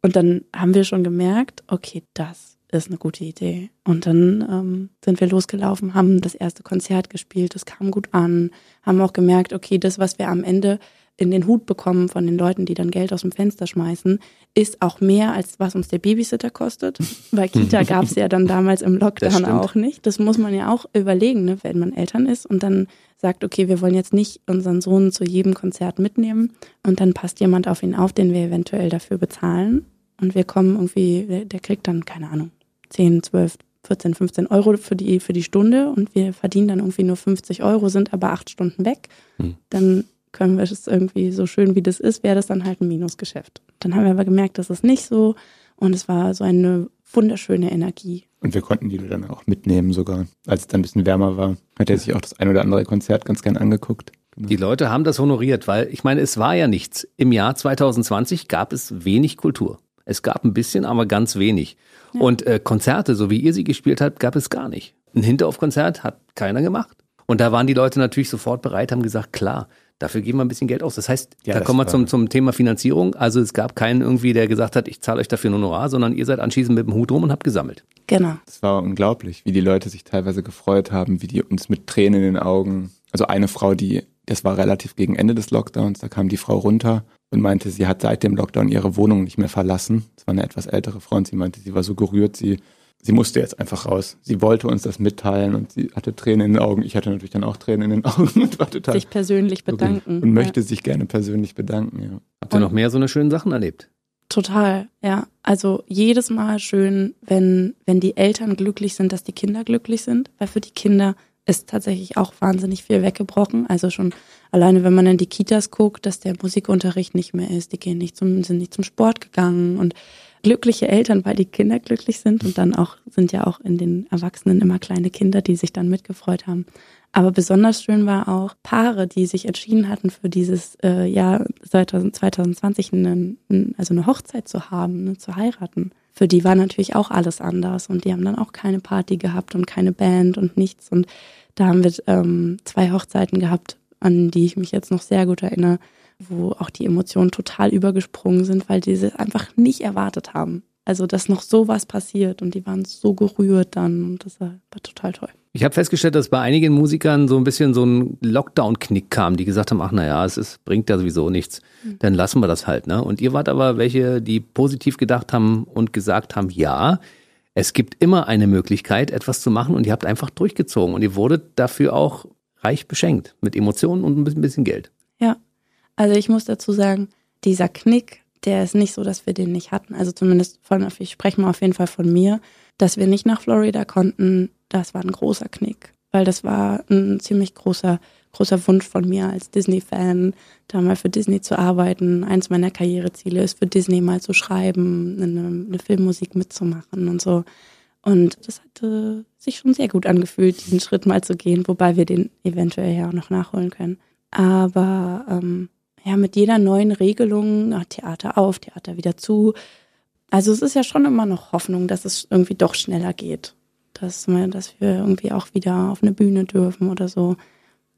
Und dann haben wir schon gemerkt, okay, das ist eine gute Idee. Und dann ähm, sind wir losgelaufen, haben das erste Konzert gespielt, das kam gut an, haben auch gemerkt, okay, das, was wir am Ende in den Hut bekommen von den Leuten, die dann Geld aus dem Fenster schmeißen, ist auch mehr, als was uns der Babysitter kostet. Weil Kita gab es ja dann damals im Lockdown auch nicht. Das muss man ja auch überlegen, ne, wenn man Eltern ist und dann sagt, okay, wir wollen jetzt nicht unseren Sohn zu jedem Konzert mitnehmen und dann passt jemand auf ihn auf, den wir eventuell dafür bezahlen. Und wir kommen irgendwie, der kriegt dann, keine Ahnung, 10, 12, 14, 15 Euro für die, für die Stunde und wir verdienen dann irgendwie nur 50 Euro, sind aber acht Stunden weg, hm. dann können wir es irgendwie so schön wie das ist, wäre das dann halt ein Minusgeschäft. Dann haben wir aber gemerkt, das ist nicht so und es war so eine wunderschöne Energie. Und wir konnten die dann auch mitnehmen sogar, als es dann ein bisschen wärmer war. Hat er sich auch das ein oder andere Konzert ganz gern angeguckt. Genau. Die Leute haben das honoriert, weil ich meine, es war ja nichts. Im Jahr 2020 gab es wenig Kultur. Es gab ein bisschen, aber ganz wenig. Und äh, Konzerte, so wie ihr sie gespielt habt, gab es gar nicht. Ein Hinterhofkonzert hat keiner gemacht. Und da waren die Leute natürlich sofort bereit, haben gesagt, klar, dafür geben wir ein bisschen Geld aus. Das heißt, ja, da das kommen wir zum, zum Thema Finanzierung. Also es gab keinen irgendwie, der gesagt hat, ich zahle euch dafür ein Honorar, sondern ihr seid anschließend mit dem Hut rum und habt gesammelt. Genau. Es war unglaublich, wie die Leute sich teilweise gefreut haben, wie die uns mit Tränen in den Augen, also eine Frau, die, das war relativ gegen Ende des Lockdowns, da kam die Frau runter und meinte, sie hat seit dem Lockdown ihre Wohnung nicht mehr verlassen. Das war eine etwas ältere Frau und sie meinte, sie war so gerührt, sie, sie musste jetzt einfach raus. Sie wollte uns das mitteilen und sie hatte Tränen in den Augen. Ich hatte natürlich dann auch Tränen in den Augen und war total. Sich persönlich bedanken. Und möchte sich gerne persönlich bedanken, ja. Habt ihr noch mehr so eine schönen Sachen erlebt? Total, ja. Also jedes Mal schön, wenn, wenn die Eltern glücklich sind, dass die Kinder glücklich sind, weil für die Kinder ist tatsächlich auch wahnsinnig viel weggebrochen. Also schon alleine, wenn man in die Kitas guckt, dass der Musikunterricht nicht mehr ist, die gehen nicht zum, sind nicht zum Sport gegangen und glückliche Eltern, weil die Kinder glücklich sind und dann auch sind ja auch in den Erwachsenen immer kleine Kinder, die sich dann mitgefreut haben. Aber besonders schön war auch Paare, die sich entschieden hatten für dieses äh, Jahr 2020 eine, also eine Hochzeit zu haben, ne, zu heiraten. Für die war natürlich auch alles anders und die haben dann auch keine Party gehabt und keine Band und nichts. Und da haben wir ähm, zwei Hochzeiten gehabt, an die ich mich jetzt noch sehr gut erinnere, wo auch die Emotionen total übergesprungen sind, weil die sie einfach nicht erwartet haben. Also, dass noch sowas passiert und die waren so gerührt dann und das war, war total toll. Ich habe festgestellt, dass bei einigen Musikern so ein bisschen so ein Lockdown-Knick kam, die gesagt haben, ach naja, es ist, bringt ja sowieso nichts, mhm. dann lassen wir das halt. Ne? Und ihr wart aber welche, die positiv gedacht haben und gesagt haben, ja, es gibt immer eine Möglichkeit, etwas zu machen und ihr habt einfach durchgezogen und ihr wurdet dafür auch reich beschenkt mit Emotionen und ein bisschen Geld. Ja, also ich muss dazu sagen, dieser Knick, der ist nicht so, dass wir den nicht hatten. Also zumindest von, ich spreche mal auf jeden Fall von mir, dass wir nicht nach Florida konnten, das war ein großer Knick. Weil das war ein ziemlich großer, großer Wunsch von mir als Disney-Fan, da mal für Disney zu arbeiten. Eins meiner Karriereziele ist, für Disney mal zu schreiben, eine, eine Filmmusik mitzumachen und so. Und das hatte sich schon sehr gut angefühlt, diesen Schritt mal zu gehen, wobei wir den eventuell ja auch noch nachholen können. Aber ähm, ja, mit jeder neuen Regelung, Theater auf, Theater wieder zu. Also es ist ja schon immer noch Hoffnung, dass es irgendwie doch schneller geht. Dass, wir, dass wir irgendwie auch wieder auf eine Bühne dürfen oder so.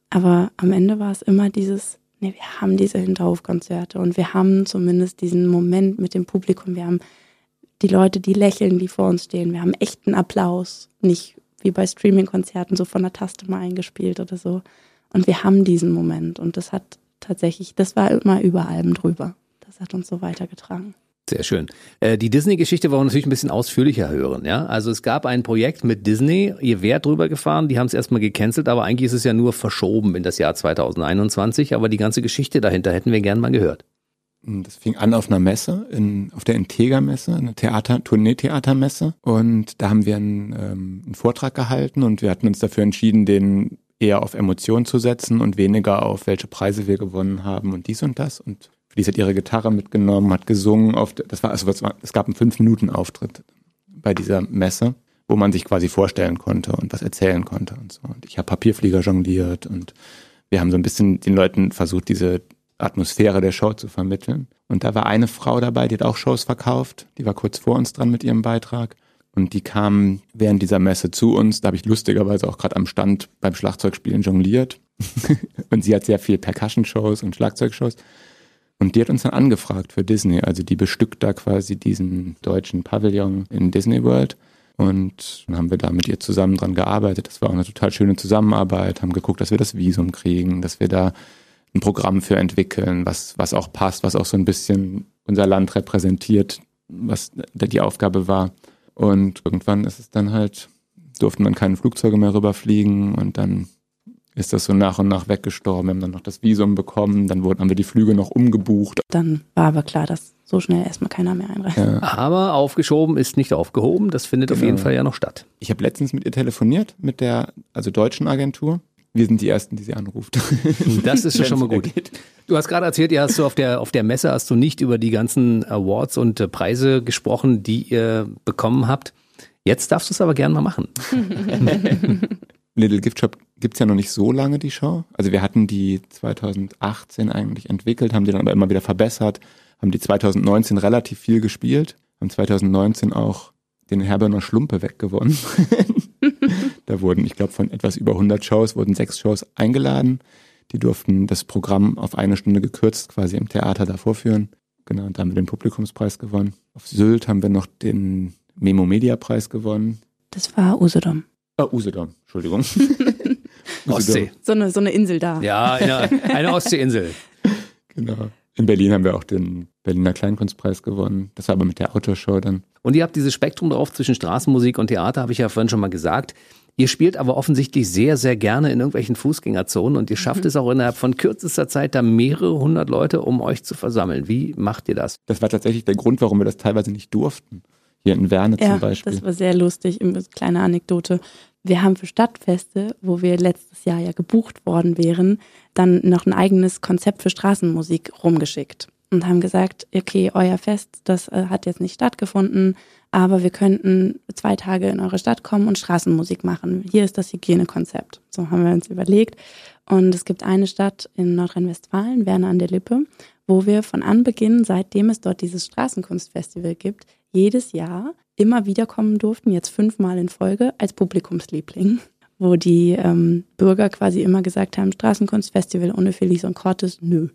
Aber am Ende war es immer dieses, nee, wir haben diese Hinterhofkonzerte und wir haben zumindest diesen Moment mit dem Publikum. Wir haben die Leute, die lächeln, die vor uns stehen. Wir haben echten Applaus. Nicht wie bei Streaming-Konzerten so von der Taste mal eingespielt oder so. Und wir haben diesen Moment. Und das hat tatsächlich, das war immer über allem drüber. Das hat uns so weitergetragen. Sehr schön. Äh, die Disney-Geschichte wollen wir natürlich ein bisschen ausführlicher hören. Ja? Also es gab ein Projekt mit Disney, ihr wärt drüber gefahren, die haben es erstmal gecancelt, aber eigentlich ist es ja nur verschoben in das Jahr 2021, aber die ganze Geschichte dahinter hätten wir gern mal gehört. Das fing an auf einer Messe, in, auf der Integra-Messe, eine Theater, Tournee-Theatermesse. Und da haben wir einen, ähm, einen Vortrag gehalten und wir hatten uns dafür entschieden, den eher auf Emotionen zu setzen und weniger auf welche Preise wir gewonnen haben und dies und das. Und Felice hat ihre Gitarre mitgenommen, hat gesungen. Auf, das war, also es gab einen Fünf-Minuten-Auftritt bei dieser Messe, wo man sich quasi vorstellen konnte und was erzählen konnte und so. Und ich habe Papierflieger jongliert und wir haben so ein bisschen den Leuten versucht, diese Atmosphäre der Show zu vermitteln. Und da war eine Frau dabei, die hat auch Shows verkauft. Die war kurz vor uns dran mit ihrem Beitrag. Und die kam während dieser Messe zu uns. Da habe ich lustigerweise auch gerade am Stand beim Schlagzeugspielen jongliert. und sie hat sehr viel Percussion-Shows und Schlagzeugshows. Und die hat uns dann angefragt für Disney. Also die bestückt da quasi diesen deutschen Pavillon in Disney World. Und dann haben wir da mit ihr zusammen dran gearbeitet. Das war auch eine total schöne Zusammenarbeit. Haben geguckt, dass wir das Visum kriegen, dass wir da ein Programm für entwickeln, was, was auch passt, was auch so ein bisschen unser Land repräsentiert, was die Aufgabe war. Und irgendwann ist es dann halt, durften dann keine Flugzeuge mehr rüberfliegen und dann ist das so nach und nach weggestorben. Wir haben dann noch das Visum bekommen, dann wurden, haben wir die Flüge noch umgebucht. Dann war aber klar, dass so schnell erstmal keiner mehr einreist. Ja. Aber aufgeschoben ist nicht aufgehoben, das findet genau. auf jeden Fall ja noch statt. Ich habe letztens mit ihr telefoniert, mit der also deutschen Agentur. Wir sind die Ersten, die sie anruft. Das ist schon mal gut. Du hast gerade erzählt, ihr hast du auf der, auf der Messe hast du nicht über die ganzen Awards und äh, Preise gesprochen, die ihr bekommen habt. Jetzt darfst du es aber gerne mal machen. Little Gift Shop gibt es ja noch nicht so lange, die Show. Also wir hatten die 2018 eigentlich entwickelt, haben die dann aber immer wieder verbessert, haben die 2019 relativ viel gespielt, haben 2019 auch den Herberner Schlumpe weggewonnen. da wurden, ich glaube, von etwas über 100 Shows wurden sechs Shows eingeladen. Die durften das Programm auf eine Stunde gekürzt quasi im Theater da vorführen. Genau, und da haben wir den Publikumspreis gewonnen. Auf Sylt haben wir noch den Memo Media Preis gewonnen. Das war Usedom. Ah, Usedom, Entschuldigung. Ostsee. So eine, so eine Insel da. Ja, eine, eine Ostseeinsel. genau. In Berlin haben wir auch den Berliner Kleinkunstpreis gewonnen. Das war aber mit der Autorshow dann. Und ihr habt dieses Spektrum drauf zwischen Straßenmusik und Theater, habe ich ja vorhin schon mal gesagt. Ihr spielt aber offensichtlich sehr, sehr gerne in irgendwelchen Fußgängerzonen und ihr schafft mhm. es auch innerhalb von kürzester Zeit da mehrere hundert Leute, um euch zu versammeln. Wie macht ihr das? Das war tatsächlich der Grund, warum wir das teilweise nicht durften. Hier in Werne ja, zum Beispiel. Das war sehr lustig. Kleine Anekdote. Wir haben für Stadtfeste, wo wir letztes Jahr ja gebucht worden wären, dann noch ein eigenes Konzept für Straßenmusik rumgeschickt. Und haben gesagt, okay, euer Fest, das äh, hat jetzt nicht stattgefunden, aber wir könnten zwei Tage in eure Stadt kommen und Straßenmusik machen. Hier ist das Hygienekonzept. So haben wir uns überlegt. Und es gibt eine Stadt in Nordrhein-Westfalen, Werner an der Lippe, wo wir von Anbeginn, seitdem es dort dieses Straßenkunstfestival gibt, jedes Jahr immer wieder kommen durften, jetzt fünfmal in Folge, als Publikumsliebling wo die ähm, Bürger quasi immer gesagt haben, Straßenkunstfestival ohne Felice und Cortes, nö.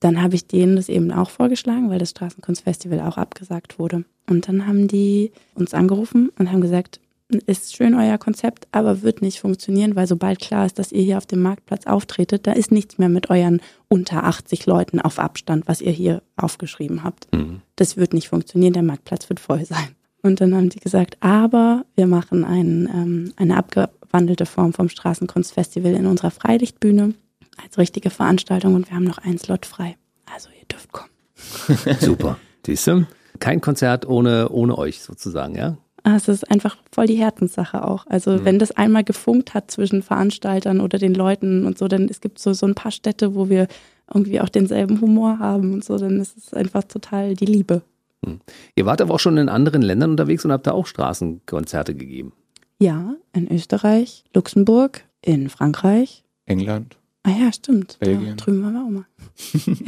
Dann habe ich denen das eben auch vorgeschlagen, weil das Straßenkunstfestival auch abgesagt wurde. Und dann haben die uns angerufen und haben gesagt, ist schön euer Konzept, aber wird nicht funktionieren, weil sobald klar ist, dass ihr hier auf dem Marktplatz auftretet, da ist nichts mehr mit euren unter 80 Leuten auf Abstand, was ihr hier aufgeschrieben habt. Mhm. Das wird nicht funktionieren, der Marktplatz wird voll sein. Und dann haben die gesagt, aber wir machen ein, ähm, eine abgewandelte Form vom Straßenkunstfestival in unserer Freilichtbühne als richtige Veranstaltung und wir haben noch einen Slot frei. Also ihr dürft kommen. Super. Siehst du? Kein Konzert ohne, ohne euch sozusagen, ja? Ah, es ist einfach voll die Herzenssache auch. Also mhm. wenn das einmal gefunkt hat zwischen Veranstaltern oder den Leuten und so, dann es gibt so, so ein paar Städte, wo wir irgendwie auch denselben Humor haben und so, dann ist es einfach total die Liebe. Hm. Ihr wart aber auch schon in anderen Ländern unterwegs und habt da auch Straßenkonzerte gegeben. Ja, in Österreich, Luxemburg, in Frankreich. England. Ah ja, stimmt. Belgien. Da drüben waren wir auch mal.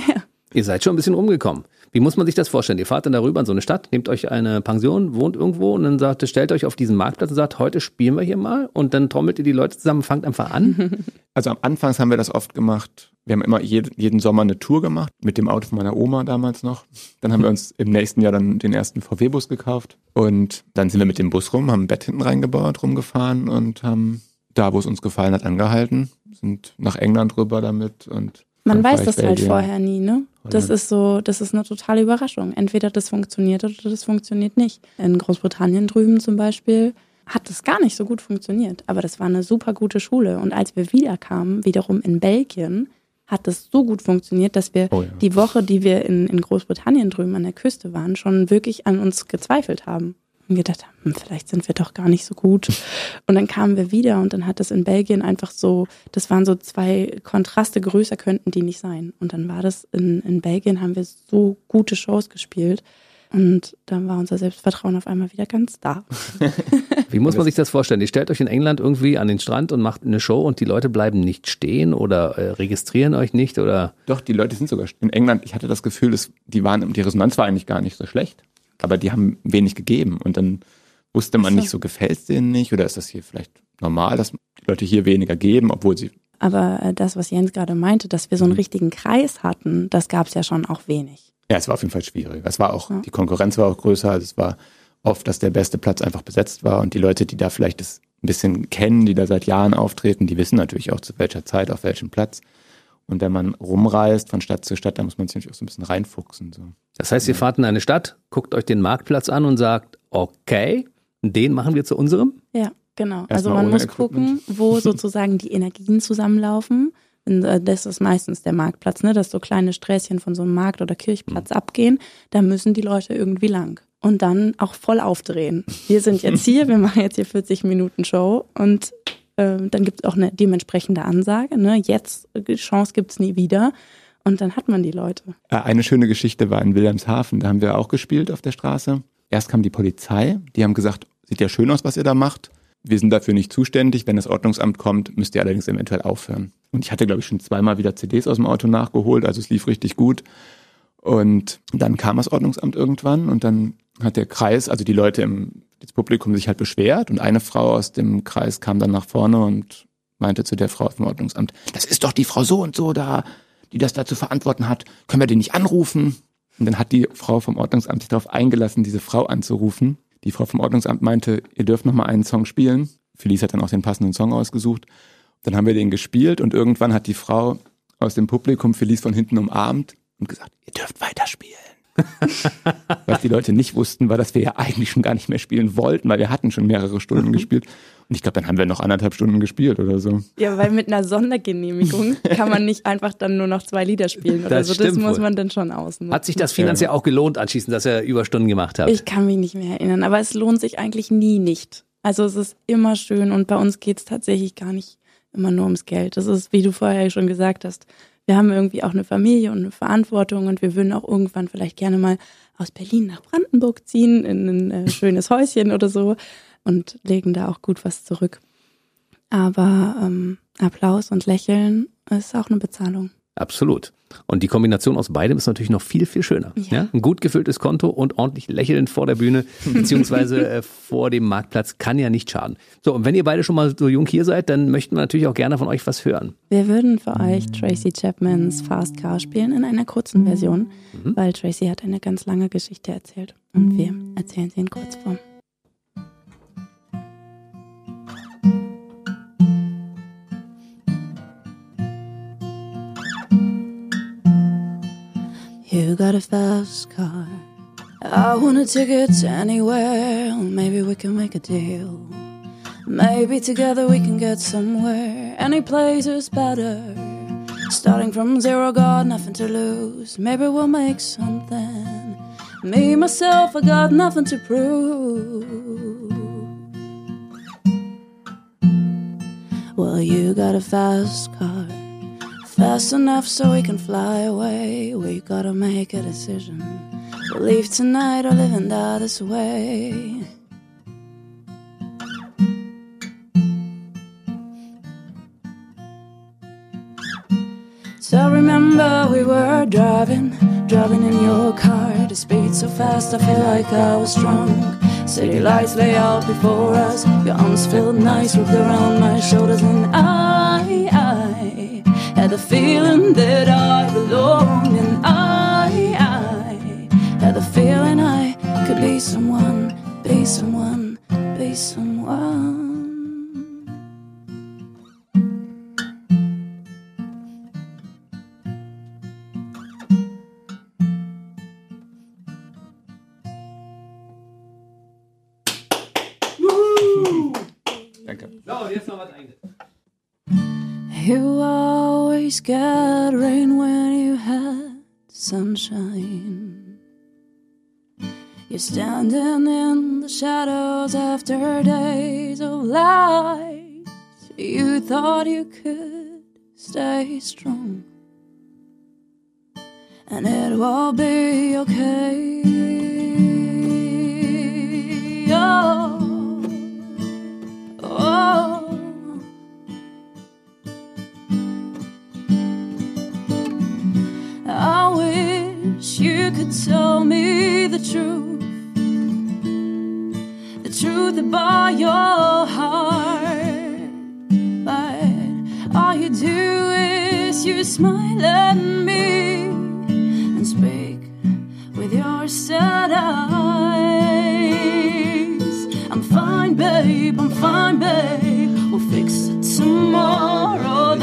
ja. Ihr seid schon ein bisschen rumgekommen. Wie muss man sich das vorstellen? Ihr fahrt dann darüber in so eine Stadt, nehmt euch eine Pension, wohnt irgendwo und dann sagt, stellt euch auf diesen Marktplatz und sagt, heute spielen wir hier mal und dann trommelt ihr die Leute zusammen, fangt einfach an. Also am Anfang haben wir das oft gemacht. Wir haben immer jeden, jeden Sommer eine Tour gemacht mit dem Auto von meiner Oma damals noch. Dann haben wir uns im nächsten Jahr dann den ersten VW-Bus gekauft und dann sind wir mit dem Bus rum, haben ein Bett hinten reingebaut, rumgefahren und haben da, wo es uns gefallen hat, angehalten, sind nach England rüber damit und man weiß das halt vorher nie, ne? Das ist so, das ist eine totale Überraschung. Entweder das funktioniert oder das funktioniert nicht. In Großbritannien drüben zum Beispiel hat das gar nicht so gut funktioniert. Aber das war eine super gute Schule. Und als wir wiederkamen, wiederum in Belgien, hat das so gut funktioniert, dass wir oh ja. die Woche, die wir in, in Großbritannien drüben an der Küste waren, schon wirklich an uns gezweifelt haben und gedacht haben, hm, vielleicht sind wir doch gar nicht so gut. Und dann kamen wir wieder und dann hat das in Belgien einfach so, das waren so zwei Kontraste, größer könnten die nicht sein. Und dann war das in, in Belgien, haben wir so gute Shows gespielt. Und dann war unser Selbstvertrauen auf einmal wieder ganz da. Wie muss man sich das vorstellen? Ihr stellt euch in England irgendwie an den Strand und macht eine Show und die Leute bleiben nicht stehen oder äh, registrieren euch nicht oder? Doch, die Leute sind sogar in England. Ich hatte das Gefühl, dass die waren, die Resonanz war eigentlich gar nicht so schlecht aber die haben wenig gegeben und dann wusste man nicht so, gefällt es denen nicht oder ist das hier vielleicht normal, dass die Leute hier weniger geben, obwohl sie. Aber äh, das, was Jens gerade meinte, dass wir so einen mhm. richtigen Kreis hatten, das gab es ja schon auch wenig. Ja, es war auf jeden Fall schwierig. Es war auch, ja. die Konkurrenz war auch größer. Also es war oft, dass der beste Platz einfach besetzt war und die Leute, die da vielleicht das ein bisschen kennen, die da seit Jahren auftreten, die wissen natürlich auch zu welcher Zeit, auf welchem Platz. Und wenn man rumreist von Stadt zu Stadt, dann muss man sich natürlich auch so ein bisschen reinfuchsen. So. Das heißt, ihr fahrt in eine Stadt, guckt euch den Marktplatz an und sagt, okay, den machen wir zu unserem? Ja, genau. Erst also man muss Equipment. gucken, wo sozusagen die Energien zusammenlaufen. Äh, das ist meistens der Marktplatz, ne? dass so kleine Sträßchen von so einem Markt- oder Kirchplatz mhm. abgehen. Da müssen die Leute irgendwie lang. Und dann auch voll aufdrehen. Wir sind jetzt hier, wir machen jetzt hier 40 Minuten Show und ähm, dann gibt es auch eine dementsprechende Ansage. Ne? Jetzt, äh, Chance gibt es nie wieder. Und dann hat man die Leute. Äh, eine schöne Geschichte war in Wilhelmshaven. Da haben wir auch gespielt auf der Straße. Erst kam die Polizei. Die haben gesagt, sieht ja schön aus, was ihr da macht. Wir sind dafür nicht zuständig. Wenn das Ordnungsamt kommt, müsst ihr allerdings eventuell aufhören. Und ich hatte, glaube ich, schon zweimal wieder CDs aus dem Auto nachgeholt. Also es lief richtig gut. Und dann kam das Ordnungsamt irgendwann und dann hat der Kreis, also die Leute im das Publikum sich halt beschwert und eine Frau aus dem Kreis kam dann nach vorne und meinte zu der Frau vom Ordnungsamt, das ist doch die Frau so und so da, die das da zu verantworten hat, können wir die nicht anrufen? Und dann hat die Frau vom Ordnungsamt sich darauf eingelassen, diese Frau anzurufen. Die Frau vom Ordnungsamt meinte, ihr dürft noch mal einen Song spielen. Felice hat dann auch den passenden Song ausgesucht. Dann haben wir den gespielt und irgendwann hat die Frau aus dem Publikum Felice von hinten umarmt und gesagt, ihr dürft weiterspielen. Was die Leute nicht wussten, war, dass wir ja eigentlich schon gar nicht mehr spielen wollten, weil wir hatten schon mehrere Stunden mhm. gespielt. Und ich glaube, dann haben wir noch anderthalb Stunden gespielt oder so. Ja, weil mit einer Sondergenehmigung kann man nicht einfach dann nur noch zwei Lieder spielen oder das so. Das muss man dann schon ausnutzen. Hat sich das finanziell auch gelohnt anschließend, dass ihr Überstunden gemacht habt? Ich kann mich nicht mehr erinnern, aber es lohnt sich eigentlich nie nicht. Also es ist immer schön und bei uns geht es tatsächlich gar nicht immer nur ums Geld. Das ist, wie du vorher schon gesagt hast, wir haben irgendwie auch eine Familie und eine Verantwortung und wir würden auch irgendwann vielleicht gerne mal aus Berlin nach Brandenburg ziehen in ein äh, schönes Häuschen oder so und legen da auch gut was zurück. Aber ähm, Applaus und Lächeln ist auch eine Bezahlung. Absolut. Und die Kombination aus beidem ist natürlich noch viel, viel schöner. Ja. ja? Ein gut gefülltes Konto und ordentlich lächelnd vor der Bühne beziehungsweise äh, vor dem Marktplatz kann ja nicht schaden. So, und wenn ihr beide schon mal so jung hier seid, dann möchten wir natürlich auch gerne von euch was hören. Wir würden für euch Tracy Chapmans Fast Car spielen in einer kurzen Version, mhm. weil Tracy hat eine ganz lange Geschichte erzählt und wir erzählen sie in Kurzform. You got a fast car. I want a ticket anywhere. Maybe we can make a deal. Maybe together we can get somewhere. Any place is better. Starting from zero, got nothing to lose. Maybe we'll make something. Me, myself, I got nothing to prove. Well, you got a fast car. Fast enough so we can fly away. We gotta make a decision. We'll leave tonight or live and die this way. So remember we were driving, driving in your car. The speed so fast I feel like I was drunk. City lights lay out before us. Your arms felt nice wrapped around my shoulders, and I, I had the feeling that I belonged, and I, I had the feeling I could be someone, be someone, be someone. Danke. So, jetzt oh, noch was eigenes. You always got rain when you had sunshine. You're standing in the shadows after days of light. You thought you could stay strong, and it will be okay. Oh. You could tell me the truth, the truth about your heart. But all you do is you smile at me and speak with your sad eyes. I'm fine, babe, I'm fine, babe. We'll fix it tomorrow,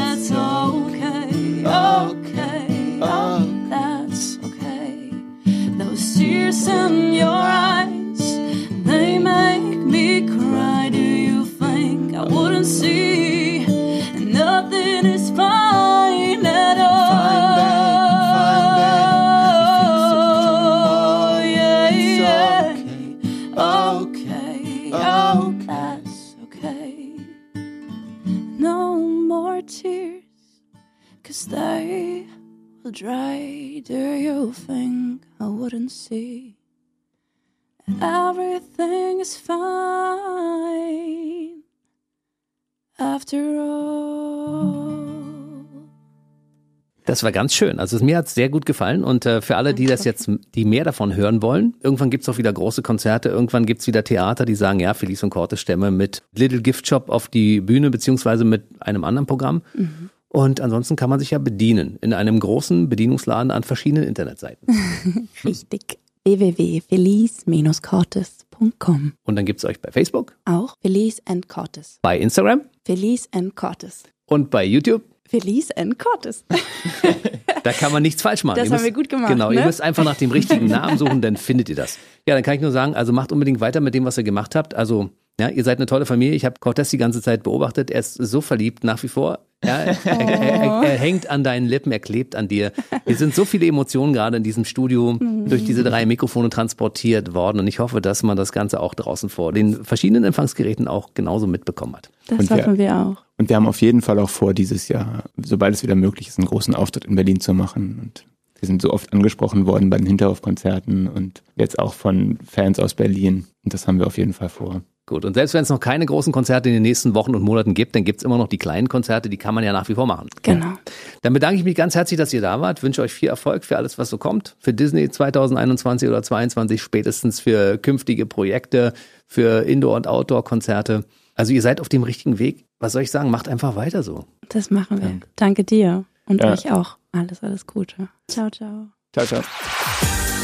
Everything is fine after all. Das war ganz schön. Also mir hat's sehr gut gefallen und äh, für alle, die das jetzt, die mehr davon hören wollen, irgendwann gibt's auch wieder große Konzerte, irgendwann gibt's wieder Theater, die sagen, ja, Felice und Corte Stämme mit Little Gift Shop auf die Bühne beziehungsweise mit einem anderen Programm. Und ansonsten kann man sich ja bedienen in einem großen Bedienungsladen an verschiedenen Internetseiten. Richtig. www.felice-cortes.com Und dann gibt's euch bei Facebook, Auch Felice and Cortes. bei Instagram Felice and Cortes. und bei YouTube. Felice and Cortes. Da kann man nichts falsch machen. Das Ihr haben wir gut gemacht, Genau, ihr ne? müsst einfach nach dem richtigen Namen suchen, dann findet ihr das. Ja, dann kann ich nur sagen, also macht unbedingt weiter mit dem, was ihr gemacht habt. Also, ja, ihr seid eine tolle Familie. Ich habe Cortez die ganze Zeit beobachtet. Er ist so verliebt nach wie vor. Ja, er, er, er, er, hängt an deinen Lippen, er klebt an dir. Wir sind so viele Emotionen gerade in diesem Studio durch diese drei Mikrofone transportiert worden und ich hoffe, dass man das Ganze auch draußen vor den verschiedenen Empfangsgeräten auch genauso mitbekommen hat. Das Und hoffen wir auch. Und wir haben auf jeden Fall auch vor, dieses Jahr, sobald es wieder möglich ist, einen großen Auftritt in Berlin zu machen. Und wir sind so oft angesprochen worden bei den Hinterhofkonzerten und jetzt auch von Fans aus Berlin. Und das haben wir auf jeden Fall vor. Gut, und selbst wenn es noch keine großen Konzerte in den nächsten Wochen und Monaten gibt, dann gibt es immer noch die kleinen Konzerte, die kann man ja nach wie vor machen. Genau. Dann bedanke ich mich ganz herzlich, dass ihr da wart. Wünsche euch viel Erfolg für alles, was so kommt. Für Disney 2021 oder 2022 spätestens für künftige Projekte, für Indoor- und Outdoor-Konzerte. Also ihr seid auf dem richtigen Weg. Was soll ich sagen? Macht einfach weiter so. Das machen wir. Danke dir und Ja. euch auch. Alles, alles Gute. Ciao, ciao. Ciao, ciao.